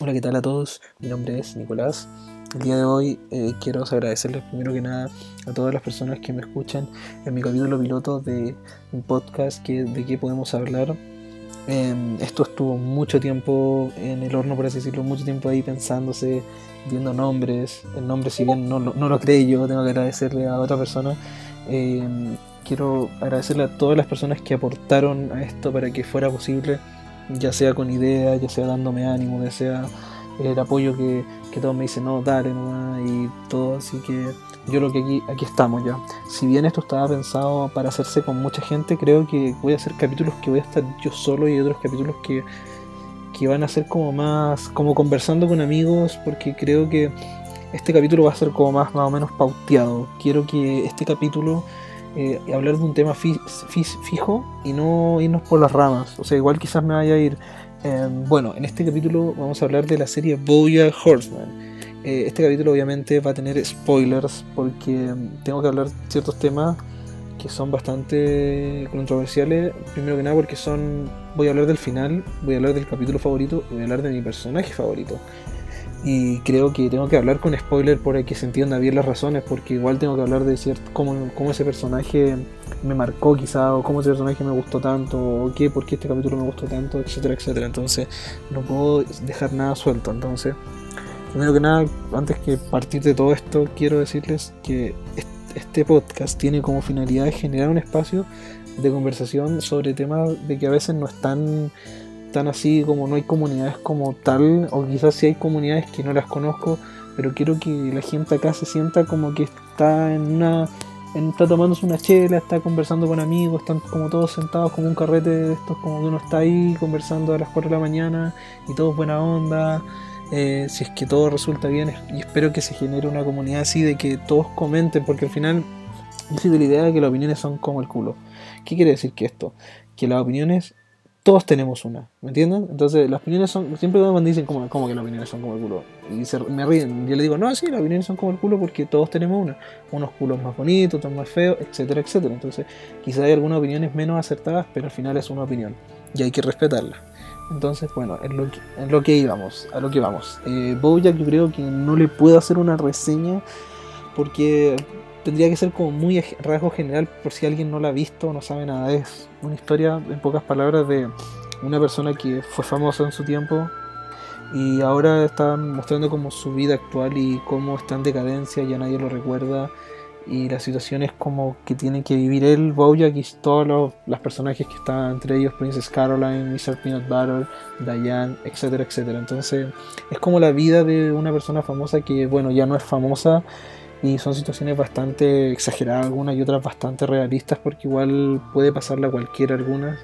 Hola, ¿qué tal a todos? Mi nombre es Nicolás. El día de hoy eh, quiero agradecerles primero que nada a todas las personas que me escuchan en mi capítulo piloto de un podcast que, de qué podemos hablar. Em, esto estuvo mucho tiempo en el horno, por así decirlo, mucho tiempo ahí pensándose, viendo nombres. El nombre, si bien no, lo creé yo, tengo que agradecerle a otra persona. Em, quiero agradecerle a todas las personas que aportaron a esto para que fuera posible, ya sea con ideas, ya sea dándome ánimo, ya sea el apoyo que, que todos me dicen, no, dale nomás y todo, así que yo lo que aquí, aquí estamos ya. Si bien esto estaba pensado para hacerse con mucha gente, creo que voy a hacer capítulos que voy a estar yo solo y otros capítulos que, que van a ser como más, como conversando con amigos, porque creo que este capítulo va a ser como más, más o menos pauteado. Quiero que este capítulo eh, hablar de un tema fijo y no irnos por las ramas. O sea, igual quizás me vaya a ir. Em, bueno, en este capítulo vamos a hablar de la serie Boya Horseman. Eh, este capítulo obviamente va a tener spoilers porque em, tengo que hablar ciertos temas que son bastante controversiales. Primero que nada porque son... Voy a hablar del final, voy a hablar del capítulo favorito y voy a hablar de mi personaje favorito. Y creo que tengo que hablar con spoiler para que se entienda bien las razones, porque igual tengo que hablar de cierto, cómo, cómo ese personaje me marcó quizá, o cómo ese personaje me gustó tanto, o qué, por qué este capítulo me gustó tanto, etcétera, etcétera. Entonces no puedo dejar nada suelto. Entonces, primero que nada, antes que partir de todo esto, quiero decirles que este podcast tiene como finalidad generar un espacio de conversación sobre temas de que a veces no están tan así como no hay comunidades como tal, o quizás sí hay comunidades que no las conozco, pero quiero que la gente acá se sienta como que está en una está tomándose una chela, está conversando con amigos, están como todos sentados como un carrete de estos, como que uno está ahí conversando a las 4 de la mañana y todo es buena onda. Eh, si es que todo resulta bien, y espero que se genere una comunidad así de que todos comenten, porque al final yo soy de la idea de que las opiniones son como el culo. ¿Qué quiere decir que esto? Que las opiniones todos tenemos una, ¿me entienden? Entonces las opiniones son, siempre cuando dicen como que las opiniones son como el culo, y se, me ríen, yo le digo, no, sí, las opiniones son como el culo porque todos tenemos una, unos culos más bonitos, otros más feos, etcétera, etcétera. Entonces quizá hay algunas opiniones menos acertadas, pero al final es una opinión, y hay que respetarla. Entonces, bueno, en lo que, en lo que íbamos, a lo que vamos. Eh, Bojack yo creo que no le puedo hacer una reseña porque tendría que ser como muy rasgo general por si alguien no la ha visto o no sabe nada. Es una historia, en pocas palabras, de una persona que fue famosa en su tiempo y ahora está mostrando como su vida actual y cómo está en decadencia, ya nadie lo recuerda y la situación es como que tiene que vivir él, Bojack y todos los, los, personajes que están entre ellos, Princess Caroline, Mr. Peanut Butter, Diane, etcétera, etcétera. Entonces es como la vida de una persona famosa que, bueno, ya no es famosa y son situaciones bastante exageradas algunas y otras bastante realistas porque igual puede pasarle a cualquiera algunas,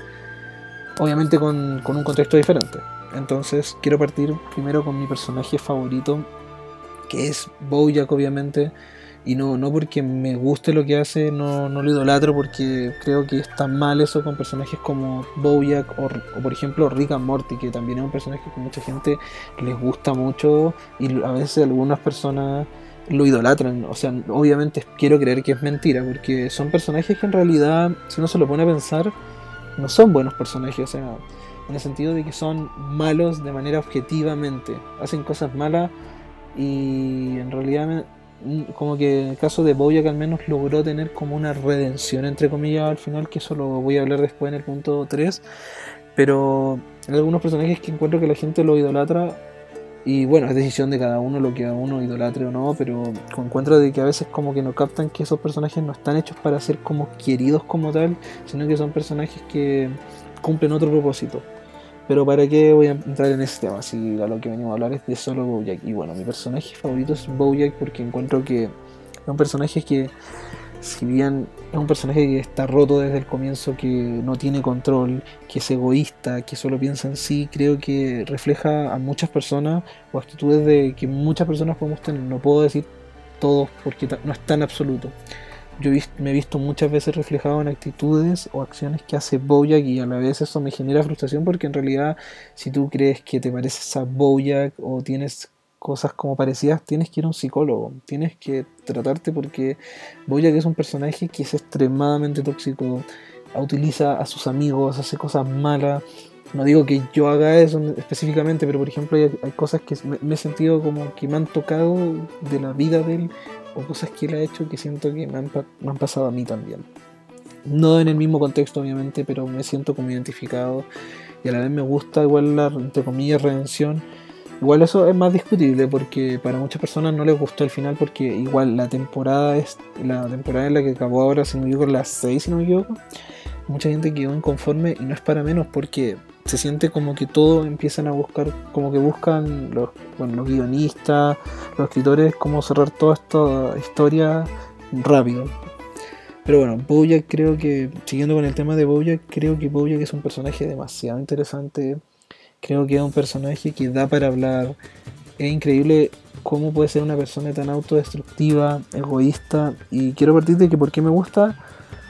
obviamente con, con un contexto diferente. Entonces quiero partir primero con mi personaje favorito, que es Bojack obviamente, y no, no porque me guste lo que hace, no, no lo idolatro porque creo que está mal eso con personajes como Bojack o, o, por ejemplo Rick and Morty, que también es un personaje que mucha gente les gusta mucho y a veces algunas personas lo idolatran. O sea, obviamente quiero creer que es mentira, porque son personajes que en realidad, si uno se lo pone a pensar, no son buenos personajes. O sea, en el sentido de que son malos de manera objetivamente. Hacen cosas malas y en realidad como que en el caso de Boya que al menos logró tener como una redención entre comillas al final que eso lo voy a hablar después en el punto 3 pero hay algunos personajes que encuentro que la gente lo idolatra y bueno, es decisión de cada uno lo que a uno idolatre o no, pero encuentro de que a veces como que no captan que esos personajes no están hechos para ser como queridos como tal, sino que son personajes que cumplen otro propósito. Pero para qué voy a entrar en ese tema, si a lo que venimos a hablar es de solo Bojack. Y bueno, mi personaje favorito es Bojack porque encuentro que es un personaje que si bien es un personaje que está roto desde el comienzo, que no tiene control, que es egoísta, que solo piensa en sí, creo que refleja a muchas personas o actitudes de que muchas personas podemos tener. No puedo decir todos porque no es tan absoluto. Yo me he visto muchas veces reflejado en actitudes o acciones que hace Bojack y a la vez eso me genera frustración porque en realidad si tú crees que te pareces a Bojack o tienes cosas como parecidas, tienes que ir a un psicólogo, tienes que tratarte porque Boya es un personaje que es extremadamente tóxico, utiliza a sus amigos, hace cosas malas no digo que yo haga eso específicamente, pero por ejemplo hay, cosas que me, he sentido como que me han tocado de la vida de él o cosas que él ha hecho que siento que me han, me han pasado a mí también. No en el mismo contexto obviamente, pero me siento como identificado y a la vez me gusta igual la, entre comillas, redención. Igual eso es más discutible porque para muchas personas no les gustó el final porque igual la temporada es la temporada en la que acabó ahora, si no me equivoco, las 6, si no me equivoco. Mucha gente quedó inconforme y no es para menos porque se siente como que todo empiezan a buscar, como que buscan los, bueno, los guionistas, los escritores, cómo cerrar toda esta historia rápido. Pero bueno, Bojack creo que, siguiendo con el tema de Bojack, creo que Bojack es un personaje demasiado interesante. Creo que es un personaje que da para hablar. Es increíble cómo puede ser una persona tan autodestructiva, egoísta. Y quiero partir de que por qué me gusta,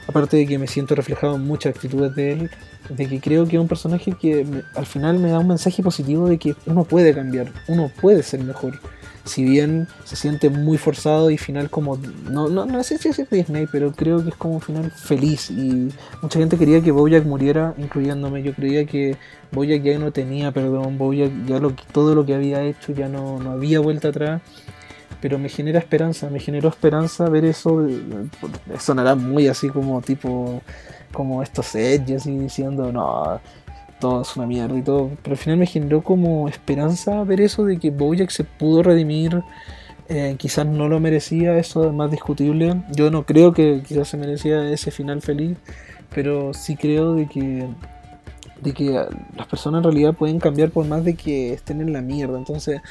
aparte de que me siento reflejado en muchas actitudes de él, de que creo que es un personaje que al final me da un mensaje positivo de que uno puede cambiar, uno puede ser mejor si bien se siente muy forzado y final como, no, no, no sé si es Disney, pero creo que es como un final feliz y mucha gente quería que Bojack muriera, incluyéndome, yo creía que Bojack ya no tenía perdón, Bojack ya lo, todo lo que había hecho ya no, no había vuelta atrás, pero me genera esperanza, me generó esperanza ver eso, sonará muy así como tipo, como estos edges y diciendo, no, todo es una mierda y todo. Pero al final me generó como esperanza ver eso de que Bojack se pudo redimir. Eh, quizás no lo merecía, eso es más discutible. Yo no creo que quizás se merecía ese final feliz, pero sí creo de que de que las personas en realidad pueden cambiar por más de que estén en la mierda. Entonces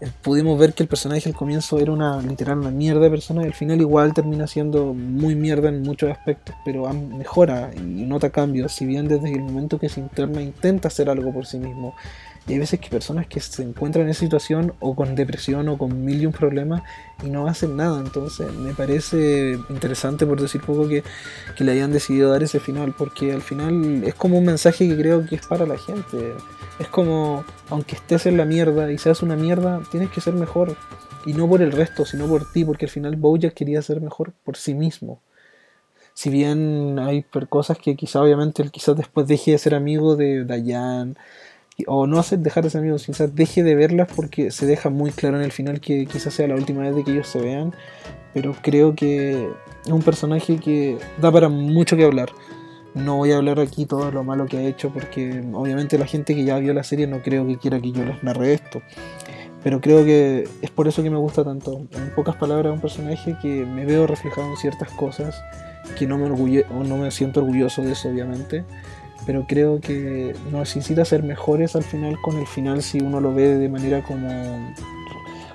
eh, pudimos ver que el personaje al comienzo era una literal una mierda de persona y al final igual termina siendo muy mierda en muchos aspectos, pero mejora y nota cambios, si bien desde el momento que se interna intenta hacer algo por sí mismo. Y hay veces que personas que se encuentran en esa situación o con depresión o con mil y un problemas y no hacen nada. Entonces me parece interesante, por decir poco, que, que le hayan decidido dar ese final, porque al final es como un mensaje que creo que es para la gente. Es como, aunque estés en la mierda y seas una mierda, tienes que ser mejor. Y no por el resto, sino por ti, porque al final Bojack quería ser mejor por sí mismo. Si bien hay cosas que quizá obviamente él quizás después deje de ser amigo de Diane, o no hacer dejar de ser amigos, quizás deje de verlas porque se deja muy claro en el final que quizás sea la última vez de que ellos se vean, pero creo que es un personaje que da para mucho que hablar. No voy a hablar aquí todo lo malo que ha hecho porque obviamente la gente que ya vio la serie no creo que quiera que yo les narre esto. Pero creo que es por eso que me gusta tanto. En pocas palabras, un personaje que me veo reflejado en ciertas cosas, que no me, no me siento orgulloso de eso, obviamente pero creo que nos incita a ser mejores al final con el final si uno lo ve de manera como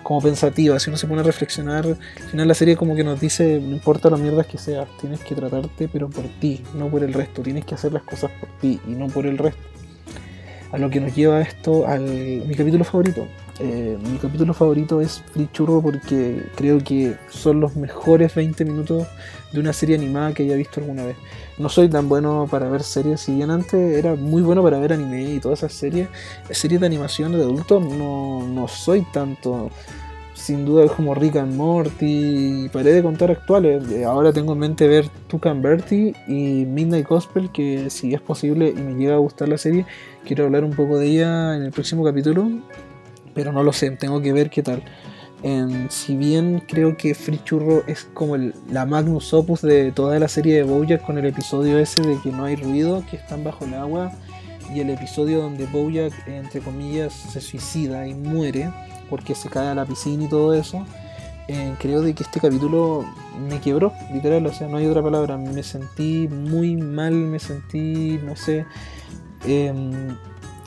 como pensativa, si uno se pone a reflexionar, al final la serie como que nos dice, no importa lo mierdas que seas, tienes que tratarte pero por ti, no por el resto, tienes que hacer las cosas por ti y no por el resto. A lo que nos lleva esto al mi capítulo favorito. Eh, mi capítulo favorito es Free Churro porque creo que son los mejores 20 minutos de una serie animada que haya visto alguna vez. No soy tan bueno para ver series, si bien antes era muy bueno para ver anime y todas esas series, series de animación de adultos no, no soy tanto. Sin duda como Rick and Morty, paré de contar actuales. Eh, ahora tengo en mente ver Tucan Bertie y Midnight Gospel, que si es posible y me llega a gustar la serie, quiero hablar un poco de ella en el próximo capítulo, pero no lo sé, tengo que ver qué tal si bien creo que Free Churro es como la magnus opus de toda la serie de Bojack con el episodio ese de que no hay ruido, que están bajo el agua, y el episodio donde Bojack, entre comillas, se suicida y muere porque se cae a la piscina y todo eso, eh, creo de que este capítulo me quebró, literal, o sea, no hay otra palabra, me sentí muy mal, me sentí, no sé, em,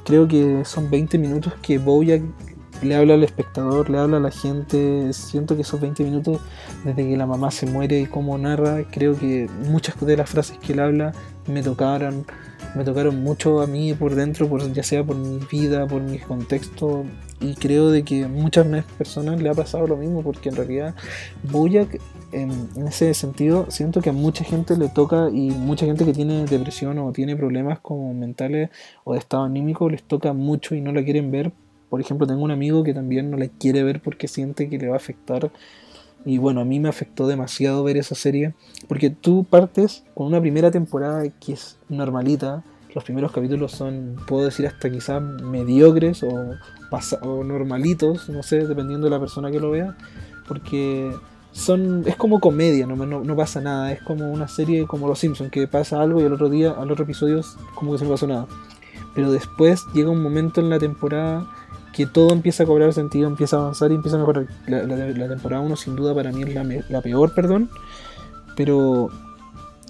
creo que son 20 minutos que Bojack le habla al espectador, le habla a la gente. Siento que esos 20 minutos, desde que la mamá se muere y cómo narra, creo que muchas de las frases que él habla me tocaron, me tocaron mucho a mí por dentro, por, ya sea por mi vida, por mi contexto. Y creo de que muchas personas le ha pasado lo mismo, porque en realidad Boyack, en, en ese sentido, siento que a mucha gente le toca y mucha gente que tiene depresión o tiene problemas como mentales o de estado anímico les toca mucho y no la quieren ver por ejemplo, tengo un amigo que también no la quiere ver porque siente que le va a afectar. Y bueno, a mí me afectó demasiado ver esa serie. Porque tú partes con una primera temporada que es normalita. los primeros capítulos son, puedo decir, hasta quizás mediocres o, o normalitos, no sé, dependiendo de la persona que lo vea, porque son es como comedia, no, no, pasa nada, es como una serie como Los Simpsons, que pasa algo y al otro día, al otro episodio, como que se no pasó nada. Pero después llega un momento en la temporada que todo empieza a cobrar sentido, empieza a avanzar y empieza a mejorar. La, temporada 1 sin duda para mí es la, peor, perdón, pero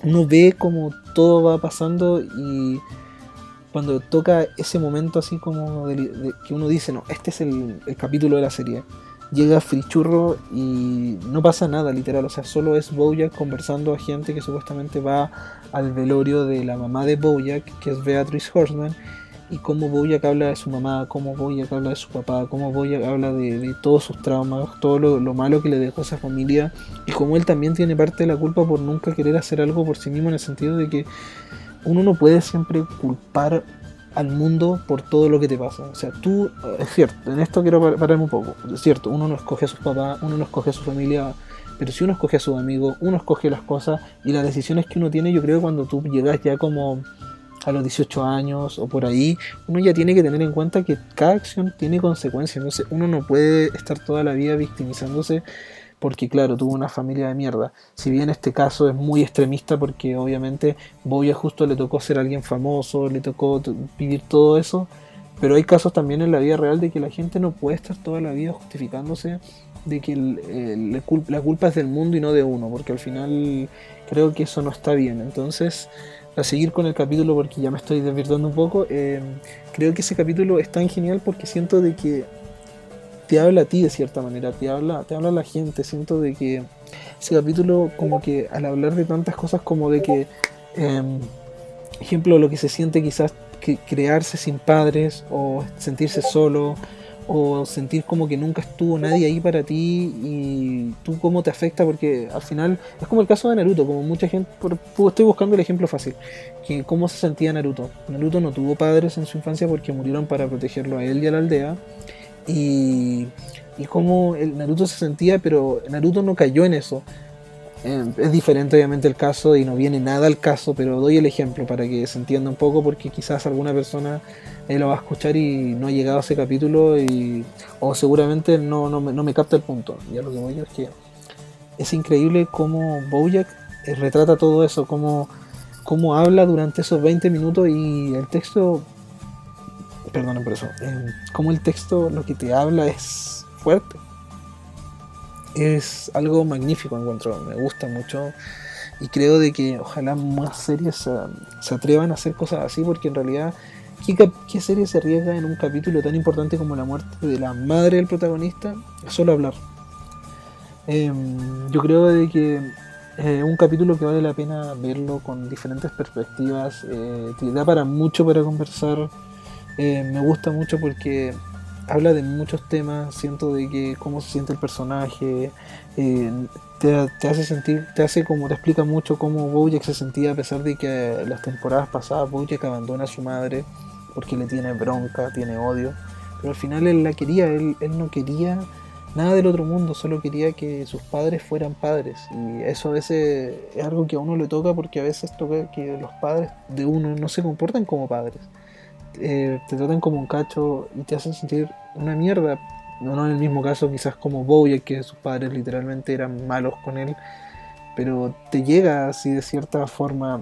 uno ve como todo va pasando y cuando toca ese momento así como que uno dice, no, este es el, el capítulo de la serie llega Frichurro y no pasa nada, literal. O sea, solo es Bojack conversando a gente que supuestamente va al velorio de la mamá de Bojack, que es Beatrice Horseman. Y cómo Bojack habla de su mamá, cómo Bojack habla de su papá, cómo Bojack habla de, todos sus traumas, todo lo, lo, malo que le dejó esa familia. Y cómo él también tiene parte de la culpa por nunca querer hacer algo por sí mismo, en el sentido de que uno no puede siempre culpar al mundo por todo lo que te pasa. O sea, tú, es cierto, en esto quiero pararme un poco. Es cierto, uno no escoge a sus papás, uno no escoge a su familia, pero si uno escoge a sus amigos, uno escoge las cosas y las decisiones que uno tiene, yo creo que cuando tú llegas ya como a los 18 años o por ahí, uno ya tiene que tener en cuenta que cada acción tiene consecuencias. Entonces, uno no puede estar toda la vida victimizándose porque claro, tuvo una familia de mierda. Si bien este caso es muy extremista porque obviamente Boya justo le tocó ser alguien famoso, le tocó vivir todo eso, pero hay casos también en la vida real de que la gente no puede estar toda la vida justificándose de que la culpa es del mundo y no de uno, porque al final creo que eso no está bien. Entonces, a seguir con el capítulo porque ya me estoy desvirtuando un poco, eh, creo que ese capítulo es tan genial porque siento de que te habla a ti de cierta manera, te habla, te habla a la gente. Siento de que ese capítulo, como que al hablar de tantas cosas, como de que, em, ejemplo, lo que se siente quizás que crearse sin padres, o sentirse solo, o sentir como que nunca estuvo nadie ahí para ti y tú cómo te afecta, porque al final es como el caso de Naruto, como mucha gente, estoy buscando el ejemplo fácil, que cómo se sentía Naruto. Naruto no tuvo padres en su infancia porque murieron para protegerlo a él y a la aldea y, y cómo el Naruto se sentía, pero Naruto no cayó en eso. Eh, es diferente obviamente el caso y no viene nada al caso, pero doy el ejemplo para que se entienda un poco porque quizás alguna persona lo va a escuchar y no ha llegado a ese capítulo y, o seguramente no, no, me, capta el punto. Ya lo que voy es que es increíble cómo Bojack eh, retrata todo eso, cómo, cómo habla durante esos 20 minutos y el texto Perdón por eso, eh, como el texto lo que te habla es fuerte. Es algo magnífico encuentro, me gusta mucho y creo de que ojalá más series se, atrevan a hacer cosas así porque en realidad ¿qué, serie se arriesga en un capítulo tan importante como la muerte de la madre del protagonista? Solo hablar. Em, yo creo de que eh, un capítulo que vale la pena verlo con diferentes perspectivas, eh, te da para mucho para conversar eh, me gusta mucho porque habla de muchos temas, siento de que cómo se siente el personaje, eh, te, hace sentir, te hace como, te explica mucho cómo Bojack se sentía a pesar de que las temporadas pasadas Bojack abandona a su madre porque le tiene bronca, tiene odio, pero al final él la quería, él, él no quería nada del otro mundo, solo quería que sus padres fueran padres. Y eso a veces es algo que a uno le toca porque a veces toca que los padres de uno no se comportan como padres. Eh, te tratan como un cacho y te hacen sentir una mierda. No, en el mismo caso quizás como Bowie, que sus padres literalmente eran malos con él, pero te llega así de cierta forma.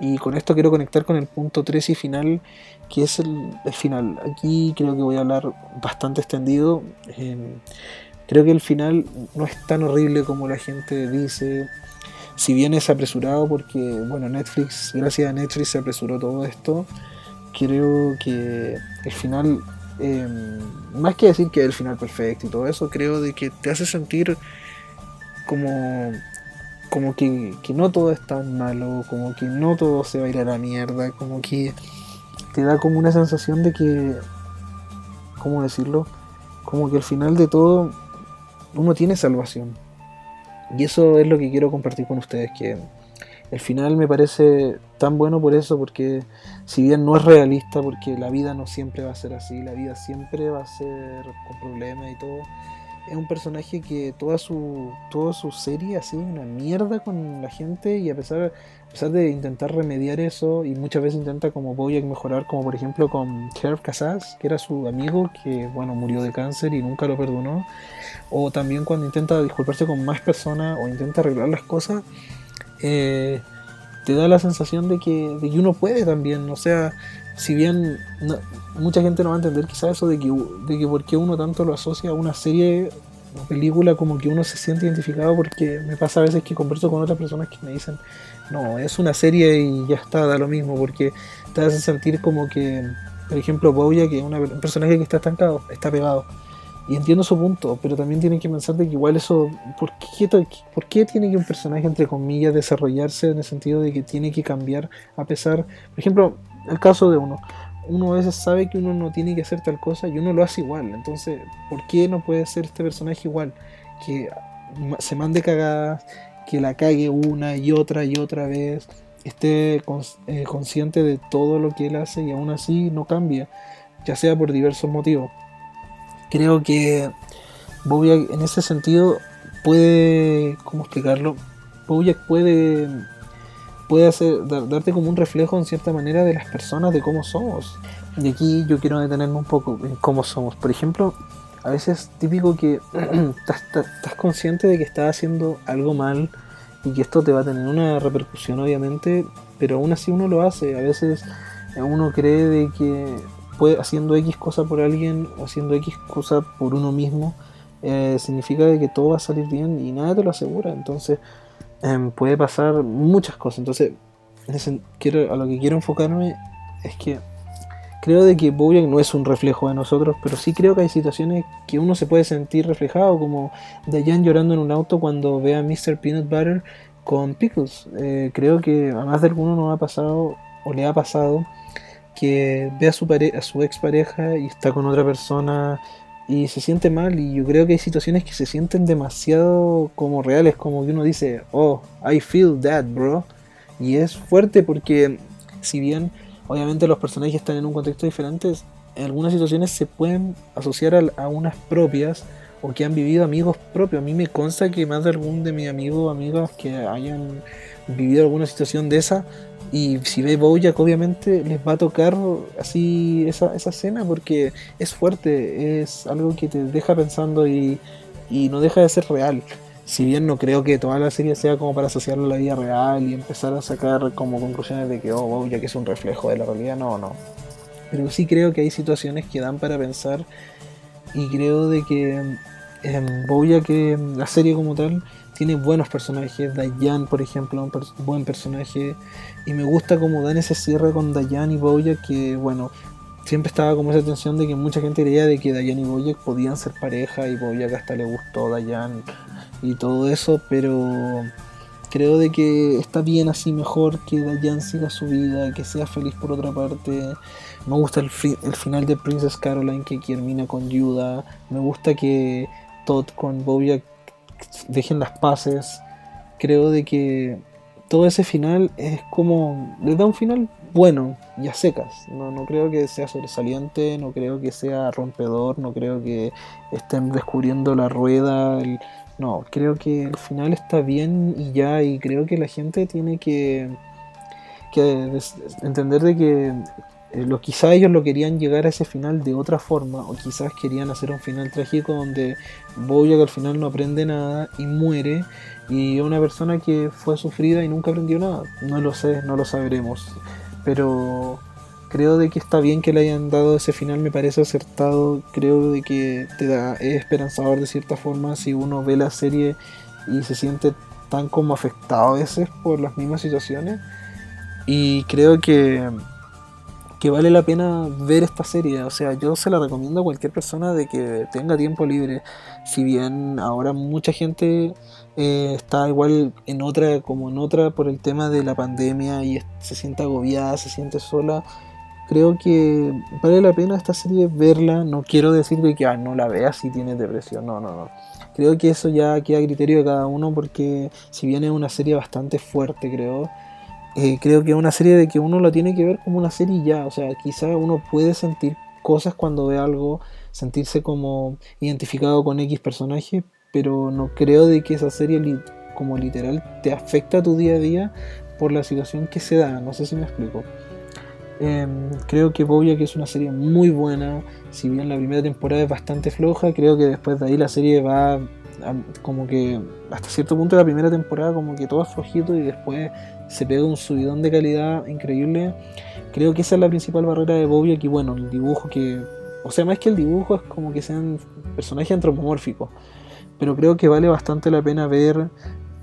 Y con esto quiero conectar con el punto 3 y final, que es el, final. Aquí creo que voy a hablar bastante extendido. Em, creo que el final no es tan horrible como la gente dice. Si bien es apresurado porque, bueno, Netflix, gracias a Netflix se apresuró todo esto creo que el final, em, más que decir que es el final perfecto y todo eso, creo de que te hace sentir como, como que, no todo es tan malo, como que no todo se va a ir a la mierda, como que te da como una sensación de que, ¿cómo decirlo? Como que al final de todo uno tiene salvación. Y eso es lo que quiero compartir con ustedes, que el final me parece tan bueno por eso, porque si bien no es realista, porque la vida no siempre va a ser así, la vida siempre va a ser con problemas y todo, es un personaje que toda su, toda su serie ha sido una mierda con la gente y a pesar, a pesar de intentar remediar eso y muchas veces intenta como Bojack mejorar, como por ejemplo con Herb Casas, que era su amigo que bueno murió de cáncer y nunca lo perdonó, o también cuando intenta disculparse con más personas o intenta arreglar las cosas, eh, te da la sensación de que, uno puede también, o sea, si bien mucha gente no va a entender quizás eso de que, de que por qué uno tanto lo asocia a una serie o película como que uno se siente identificado porque me pasa a veces que converso con otras personas que me dicen no, es una serie y ya está, da lo mismo porque te hace sentir como que por ejemplo Bouya que es un personaje que está estancado, está pegado y entiendo su punto, pero también tienen que pensar de que igual eso, ¿por qué, ¿por qué tiene que un personaje entre comillas desarrollarse en el sentido de que tiene que cambiar a pesar, por ejemplo, el caso de uno. Uno a veces sabe que uno no tiene que hacer tal cosa y uno lo hace igual. Entonces, ¿por qué no puede ser este personaje igual? Que se mande cagadas, que la cague una y otra y otra vez, esté eh, consciente de todo lo que él hace y aún así no cambia, ya sea por diversos motivos. Creo que Bojack en ese sentido puede, ¿cómo explicarlo? Bojack puede puede hacer, darte como un reflejo en cierta manera de las personas, de cómo somos. Y aquí yo quiero detenerme un poco en cómo somos. Por ejemplo, a veces es típico que estás, consciente de que estás haciendo algo mal y que esto te va a tener una repercusión obviamente, pero aún así uno lo hace. A veces uno cree de que haciendo X cosa por alguien o haciendo X cosa por uno mismo, eh, significa que todo va a salir bien y nada te lo asegura. Entonces, Em, puede pasar muchas cosas. Entonces, quiero, a lo que quiero enfocarme es que creo de que Bojack no es un reflejo de nosotros, pero sí creo que hay situaciones que uno se puede sentir reflejado, como Diane llorando en un auto cuando ve a Mr. Peanut Butter con Pickles. Eh, creo que a más de alguno nos ha pasado o le ha pasado que ve a su, a su ex pareja y está con otra persona y se siente mal y yo creo que hay situaciones que se sienten demasiado como reales, como que uno dice, oh, I feel that, bro. Y es fuerte porque si bien obviamente los personajes están en un contexto diferente, en algunas situaciones se pueden asociar a, a unas propias o que han vivido amigos propios. A mí me consta que más de algún de mis amigos o amigas que hayan vivido alguna situación de esa, y si ve Bojack, obviamente les va a tocar así esa, esa escena porque es fuerte, es algo que te deja pensando y, no deja de ser real. Si bien no creo que toda la serie sea como para asociarlo a la vida real y empezar a sacar como conclusiones de que oh, Bojack es un reflejo de la realidad, no, no. Pero sí creo que hay situaciones que dan para pensar y creo de que em, Bojack, la serie como tal, tiene buenos personajes. Dayan, por ejemplo, un buen personaje. Y me gusta como dan ese cierre con Dayan y Bojack, que bueno, siempre estaba como esa tensión de que mucha gente creía de que Dayan y Bojack podían ser pareja y Bojack hasta le gustó Dayan y todo eso, pero creo de que está bien así mejor que Dayan siga su vida, que sea feliz por otra parte. Me gusta el, el final de Princess Caroline que termina con Yuda. Me gusta que Todd con Bojack dejen las paces. Creo de que todo ese final es como. le da un final bueno y a secas. No, no creo que sea sobresaliente, no creo que sea rompedor, no creo que estén descubriendo la rueda. no, creo que el final está bien y ya, y creo que la gente tiene que, que entender de que eh, lo, quizá ellos lo querían llegar a ese final de otra forma, o quizás querían hacer un final trágico donde Bojack al final no aprende nada y muere, y una persona que fue sufrida y nunca aprendió nada. No lo sé, no lo sabremos, pero creo de que está bien que le hayan dado ese final, me parece acertado, creo de que te da, es esperanzador de cierta forma si uno ve la serie y se siente tan como afectado a veces por las mismas situaciones. Y creo que que vale la pena ver esta serie. O sea, yo se la recomiendo a cualquier persona de que tenga tiempo libre. Si bien ahora mucha gente eh, está igual en otra, como en otra, por el tema de la pandemia y se siente agobiada, se siente sola. Creo que vale la pena esta serie verla. No quiero decir que ah, no la veas si tienes depresión. No, no, no. Creo que eso ya queda a criterio de cada uno porque si bien es una serie bastante fuerte, creo eh, creo que es una serie de que uno la tiene que ver como una serie ya, o sea, quizá uno puede sentir cosas cuando ve algo, sentirse como identificado con X personaje, pero no creo de que esa serie como literal te afecta a tu día a día por la situación que se da, no sé si me explico. Em, creo que que es una serie muy buena, si bien la primera temporada es bastante floja, creo que después de ahí la serie va como que hasta cierto punto la primera temporada como que todo es flojito y después se pega un subidón de calidad increíble. Creo que esa es la principal barrera de Bojack y bueno, el dibujo que... O sea, más que el dibujo es como que sean personajes antropomórficos. Pero creo que vale bastante la pena ver.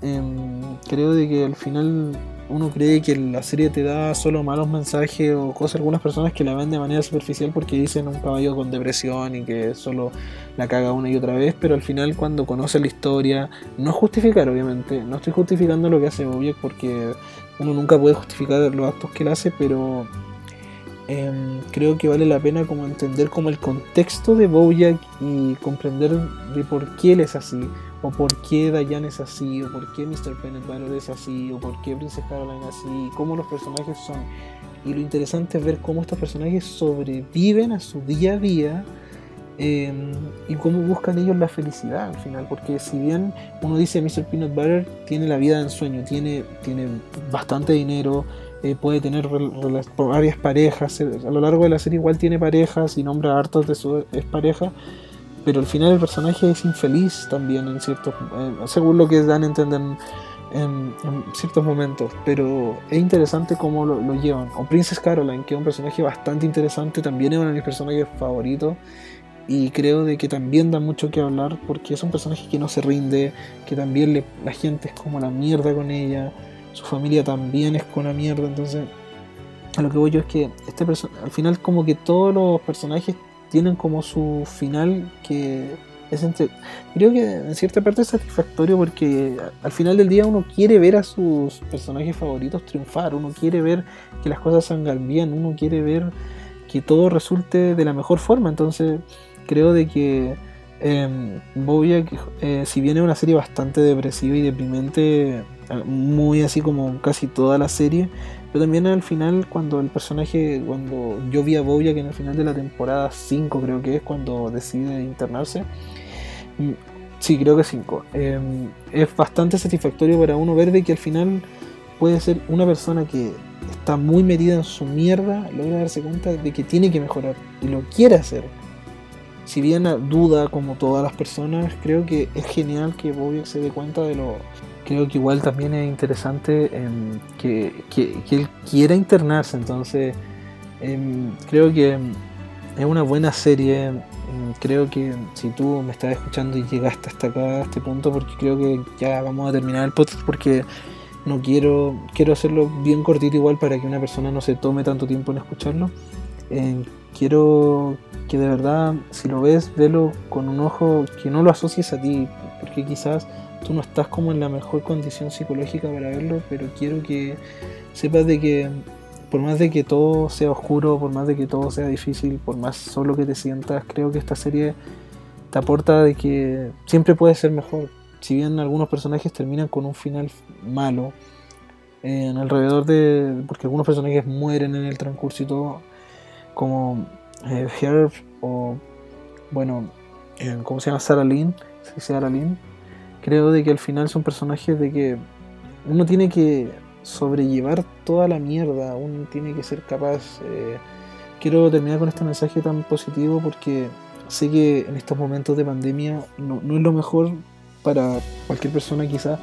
Em, creo de que al final uno cree que la serie te da solo malos mensajes o cosas, algunas personas que la ven de manera superficial porque dicen un caballo con depresión y que solo la caga una y otra vez, pero al final cuando conoce la historia, no justificar obviamente, no estoy justificando lo que hace Bojack porque uno nunca puede justificar los actos que él hace, pero em, creo que vale la pena como entender como el contexto de Bojack y comprender de por qué él es así o por qué Diane es así, o por qué Mr. Peanut Butter es así, o por qué Princess Caroline es así, cómo los personajes son. Y lo interesante es ver cómo estos personajes sobreviven a su día a día em, y cómo buscan ellos la felicidad al final. Porque si bien uno dice Mr. Peanut Butter tiene la vida de ensueño, tiene, tiene bastante dinero, eh, puede tener varias parejas, eh, a lo largo de la serie igual tiene parejas y nombra hartos de su pareja pero al final el personaje es infeliz también en ciertos según lo que dan a entender en, ciertos momentos pero es interesante cómo lo, llevan. O Princess Caroline que es un personaje bastante interesante también es uno de mis personajes favoritos y creo de que también da mucho que hablar porque es un personaje que no se rinde que también le, la gente es como la mierda con ella su familia también es con la mierda entonces a lo que voy yo es que este al final como que todos los personajes tienen como su final que es entre, creo que en cierta parte es satisfactorio porque al final del día uno quiere ver a sus personajes favoritos triunfar, uno quiere ver que las cosas salgan bien, uno quiere ver que todo resulte de la mejor forma, entonces creo de que Bojack, eh, si viene una serie bastante depresiva y deprimente, muy así como casi toda la serie, pero también al final, cuando el personaje, cuando yo vi a Boya, que en el final de la temporada 5 creo que es, cuando decide internarse, mm, sí, creo que 5, em, es bastante satisfactorio para uno ver de que al final puede ser una persona que está muy metida en su mierda, logra darse cuenta de que tiene que mejorar y lo quiere hacer. Si bien duda como todas las personas, creo que es genial que Bobby se dé cuenta de lo, creo que igual también es interesante em, que, él quiera internarse, entonces em, creo que es una buena serie, em, creo que si tú me estás escuchando y llegaste hasta acá, a este punto, porque creo que ya vamos a terminar el podcast porque no quiero, quiero hacerlo bien cortito igual para que una persona no se tome tanto tiempo en escucharlo. quiero que de verdad, si lo ves, velo con un ojo que no lo asocies a ti, porque quizás tú no estás como en la mejor condición psicológica para verlo, pero quiero que sepas de que por más de que todo sea oscuro, por más de que todo sea difícil, por más solo que te sientas, creo que esta serie te aporta de que siempre puede ser mejor. Si bien algunos personajes terminan con un final malo, en alrededor de. porque algunos personajes mueren en el transcurso y todo, como eh, Herb o. bueno, ¿cómo se llama? Sarah Lynn, Sarah Lynn creo de que al final son personajes de que uno tiene que sobrellevar toda la mierda, uno tiene que ser capaz. Eh, quiero terminar con este mensaje tan positivo porque sé que en estos momentos de pandemia no, es lo mejor para cualquier persona quizá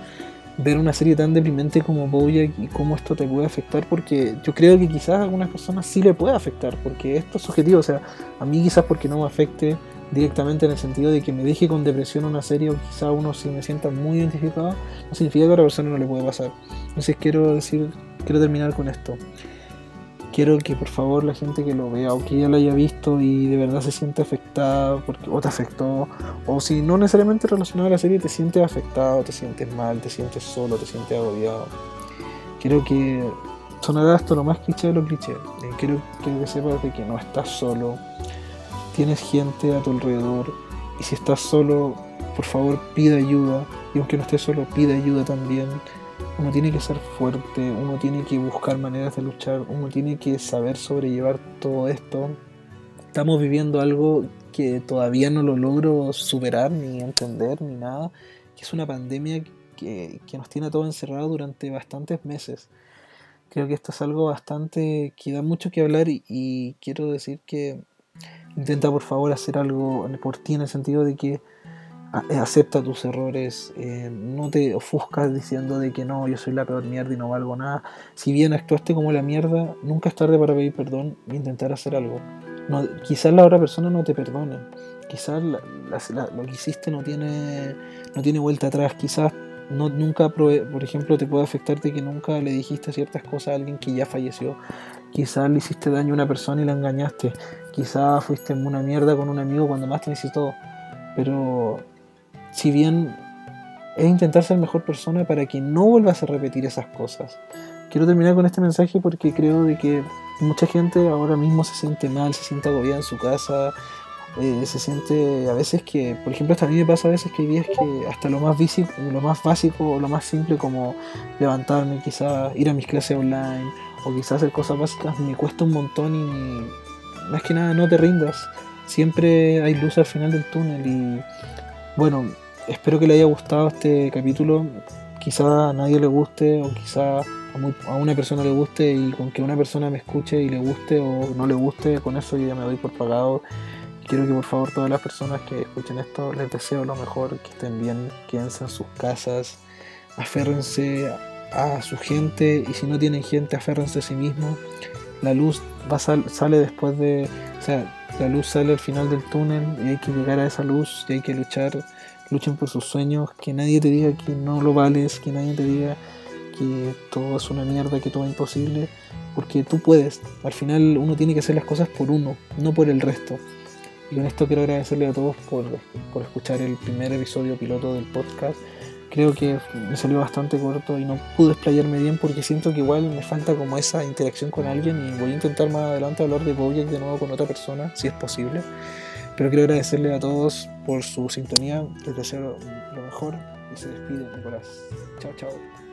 ver una serie tan deprimente como Bojack y cómo esto te puede afectar porque yo creo que quizás a algunas personas sí le puede afectar porque esto es subjetivo, o sea, a mí quizás porque no me afecte directamente en el sentido de que me deje con depresión una serie o quizá uno si me sienta muy identificado, no significa que a otra persona no le puede pasar. Entonces quiero decir, quiero terminar con esto. Quiero que por favor la gente que lo vea o que ya lo haya visto y de verdad se siente afectada porque o te afectó o si no necesariamente relacionado a la serie te sientes afectado, te sientes mal, te sientes solo, te sientes agobiado. Quiero que sonará esto lo más cliché de lo cliché. Quiero, quiero que sepas de que no estás solo, tienes gente a tu alrededor y si estás solo, por favor pide ayuda y aunque no estés solo, pide ayuda también. Uno tiene que ser fuerte, uno tiene que buscar maneras de luchar, uno tiene que saber sobrellevar todo esto. estamos viviendo algo que todavía no lo logro superar ni entender ni nada, que es una pandemia que, nos tiene a todos encerrados durante bastantes meses. Creo que esto es algo bastante que da mucho que hablar y, quiero decir que intenta por favor hacer algo por ti en el sentido de que eh, acepta tus errores, eh, no te ofuscas diciendo de que no, yo soy la peor mierda y no valgo nada. Si bien actuaste como la mierda, nunca es tarde para pedir perdón e intentar hacer algo. Quizás la otra persona no te perdone, quizás lo que hiciste no tiene, no tiene vuelta atrás, quizás nunca, por ejemplo, te puede afectar de que nunca le dijiste ciertas cosas a alguien que ya falleció. Quizás le hiciste daño a una persona y la engañaste. Quizás fuiste una mierda con un amigo cuando más te necesitó. Pero si bien es intentar ser mejor persona para que no vuelvas a repetir esas cosas. Quiero terminar con este mensaje porque creo de que mucha gente ahora mismo se siente mal, se siente agobiada en su casa, eh, se siente a veces que, por ejemplo, hasta a mí me pasa a veces que hay días que hasta lo más básico, lo más básico lo más simple como levantarme, quizás ir a mis clases online o quizás hacer cosas básicas me cuesta un montón y más que nada no te rindas. Siempre hay luz al final del túnel y bueno, espero que le haya gustado este capítulo. Quizá a nadie le guste o quizá a, una persona le guste y con que una persona me escuche y le guste o no le guste, con eso yo ya me doy por pagado. Quiero que por favor todas las personas que escuchen esto les deseo lo mejor, que estén bien, quédense en sus casas, aférrense a, su gente y si no tienen gente, aférrense a sí mismos. La luz va sale después de, o sea, la luz sale al final del túnel y hay que llegar a esa luz y hay que luchar, luchen por sus sueños, que nadie te diga que no lo vales, que nadie te diga que todo es una mierda, que todo es imposible, porque tú puedes. Al final uno tiene que hacer las cosas por uno, no por el resto. Y con esto quiero agradecerle a todos por, escuchar el primer episodio piloto del podcast. Creo que me salió bastante corto y no pude explayarme bien porque siento que igual me falta como esa interacción con alguien y voy a intentar más adelante hablar de Bojack de nuevo con otra persona, si es posible. Pero quiero agradecerle a todos por su sintonía, les deseo lo mejor y se despide Nicolás. Chao, chao.